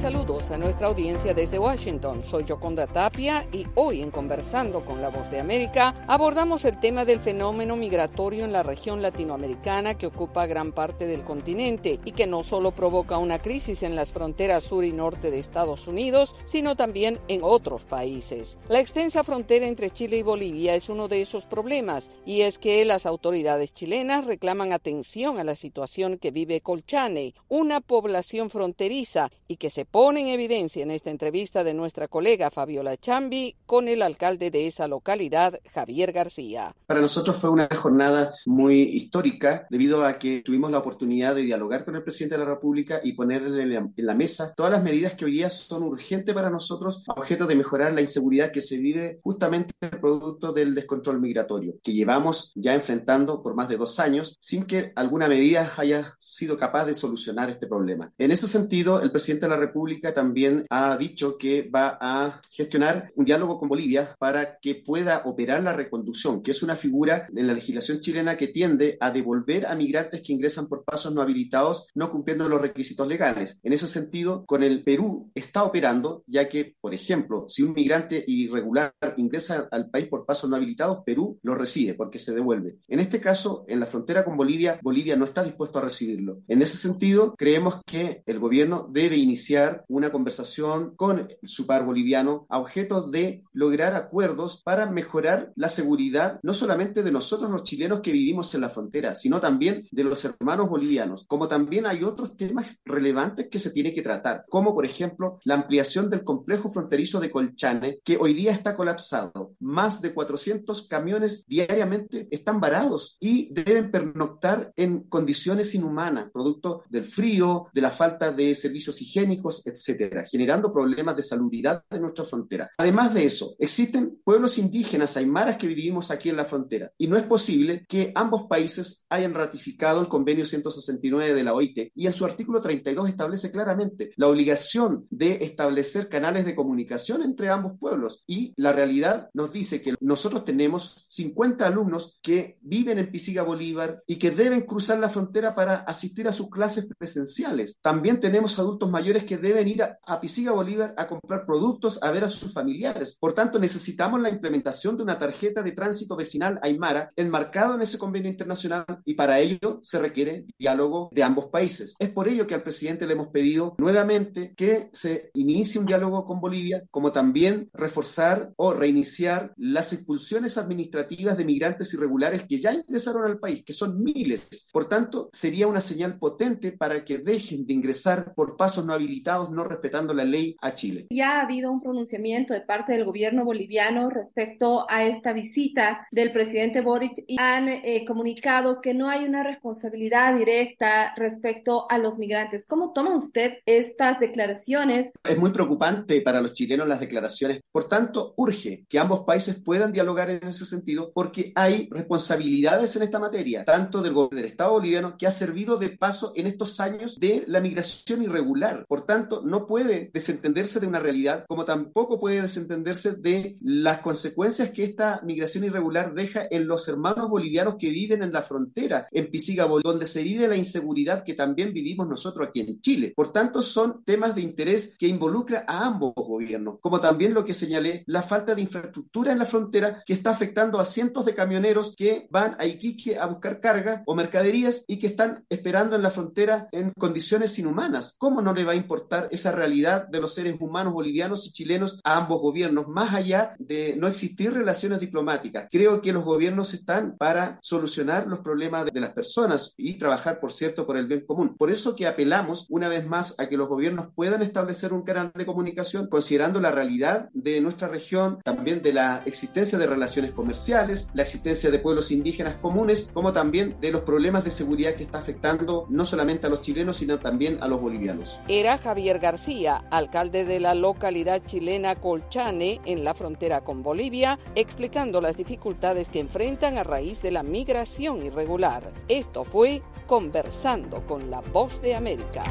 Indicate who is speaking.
Speaker 1: Saludos a nuestra audiencia desde Washington. Soy Yoconda Tapia y hoy en Conversando con la Voz de América abordamos el tema del fenómeno migratorio en la región latinoamericana que ocupa gran parte del continente y que no solo provoca una crisis en las fronteras sur y norte de Estados Unidos, sino también en otros países. La extensa frontera entre Chile y Bolivia es uno de esos problemas y es que las autoridades chilenas reclaman atención a la situación que vive Colchane, una población fronteriza y que se pone en evidencia en esta entrevista de nuestra colega Fabiola Chambi con el alcalde de esa localidad, Javier García.
Speaker 2: Para nosotros fue una jornada muy histórica debido a que tuvimos la oportunidad de dialogar con el presidente de la República y ponerle en la mesa todas las medidas que hoy día son urgentes para nosotros objeto de mejorar la inseguridad que se vive justamente producto del descontrol migratorio que llevamos ya enfrentando por más de dos años sin que alguna medida haya sido capaz de solucionar este problema. En ese sentido, el presidente de la República también ha dicho que va a gestionar un diálogo con Bolivia para que pueda operar la reconducción, que es una figura en la legislación chilena que tiende a devolver a migrantes que ingresan por pasos no habilitados, no cumpliendo los requisitos legales. En ese sentido, con el Perú está operando, ya que, por ejemplo, si un migrante irregular ingresa al país por pasos no habilitados, Perú lo recibe porque se devuelve. En este caso, en la frontera con Bolivia, Bolivia no está dispuesto a recibirlo. En ese sentido, creemos que el gobierno debe iniciar una conversación con su par boliviano a objeto de lograr acuerdos para mejorar la seguridad no solamente de nosotros los chilenos que vivimos en la frontera, sino también de los hermanos bolivianos, como también hay otros temas relevantes que se tiene que tratar, como por ejemplo la ampliación del complejo fronterizo de Colchane, que hoy día está colapsado. Más de 400 camiones diariamente están varados y deben pernoctar en condiciones inhumanas, producto del frío, de la falta de servicios higiénicos, etcétera, generando problemas de salubridad en nuestra frontera. Además de eso, existen pueblos indígenas aymaras que vivimos aquí en la frontera y no es posible que ambos países hayan ratificado el convenio 169 de la OIT y en su artículo 32 establece claramente la obligación de establecer canales de comunicación entre ambos pueblos y la realidad nos dice que nosotros tenemos 50 alumnos que viven en Pisiga Bolívar y que deben cruzar la frontera para asistir a sus clases presenciales. También tenemos adultos mayores que deben ir a, a Pisiga Bolívar a comprar productos, a ver a sus familiares. Por tanto, necesitamos la implementación de una tarjeta de tránsito vecinal Aymara enmarcado en ese convenio internacional y para ello se requiere diálogo de ambos países. Es por ello que al presidente le hemos pedido nuevamente que se inicie un diálogo con Bolivia, como también reforzar o reiniciar las expulsiones administrativas de migrantes irregulares que ya ingresaron al país, que son miles. Por tanto, sería una señal potente para que dejen de ingresar por pasos no habilitados, no respetando la ley a Chile.
Speaker 3: Ya ha habido un pronunciamiento de parte del gobierno boliviano respecto a esta visita del presidente Boric y han eh, comunicado que no hay una responsabilidad directa respecto a los migrantes. ¿Cómo toma usted estas declaraciones?
Speaker 2: Es muy preocupante para los chilenos las declaraciones. Por tanto, urge que ambos países puedan dialogar en ese sentido porque hay responsabilidades en esta materia, tanto del, del Estado boliviano que ha servido de paso en estos años de la migración irregular. Por tanto, no puede desentenderse de una realidad como tampoco puede desentenderse de las consecuencias que esta migración irregular deja en los hermanos bolivianos que viven en la frontera, en Pisiga, donde se vive la inseguridad que también vivimos nosotros aquí en Chile. Por tanto, son temas de interés que involucra a ambos gobiernos, como también lo que señalé, la falta de infraestructura en la frontera que está afectando a cientos de camioneros que van a Iquique a buscar carga o mercaderías y que están esperando en la frontera en condiciones inhumanas. ¿Cómo no le va a importar esa realidad de los seres humanos bolivianos y chilenos a ambos gobiernos, más allá de no existir relaciones diplomáticas? Creo que los gobiernos están para solucionar los problemas de las personas y trabajar, por cierto, por el bien común. Por eso que apelamos una vez más a que los gobiernos puedan establecer un canal de comunicación considerando la realidad de nuestra región, también de la existencia de relaciones comerciales, la existencia de pueblos indígenas comunes, como también de los problemas de seguridad que está afectando no solamente a los chilenos, sino también a los bolivianos.
Speaker 1: Era Javier García, alcalde de la localidad chilena Colchane, en la frontera con Bolivia, explicando las dificultades que enfrentan a raíz de la migración irregular. Esto fue Conversando con la Voz de América.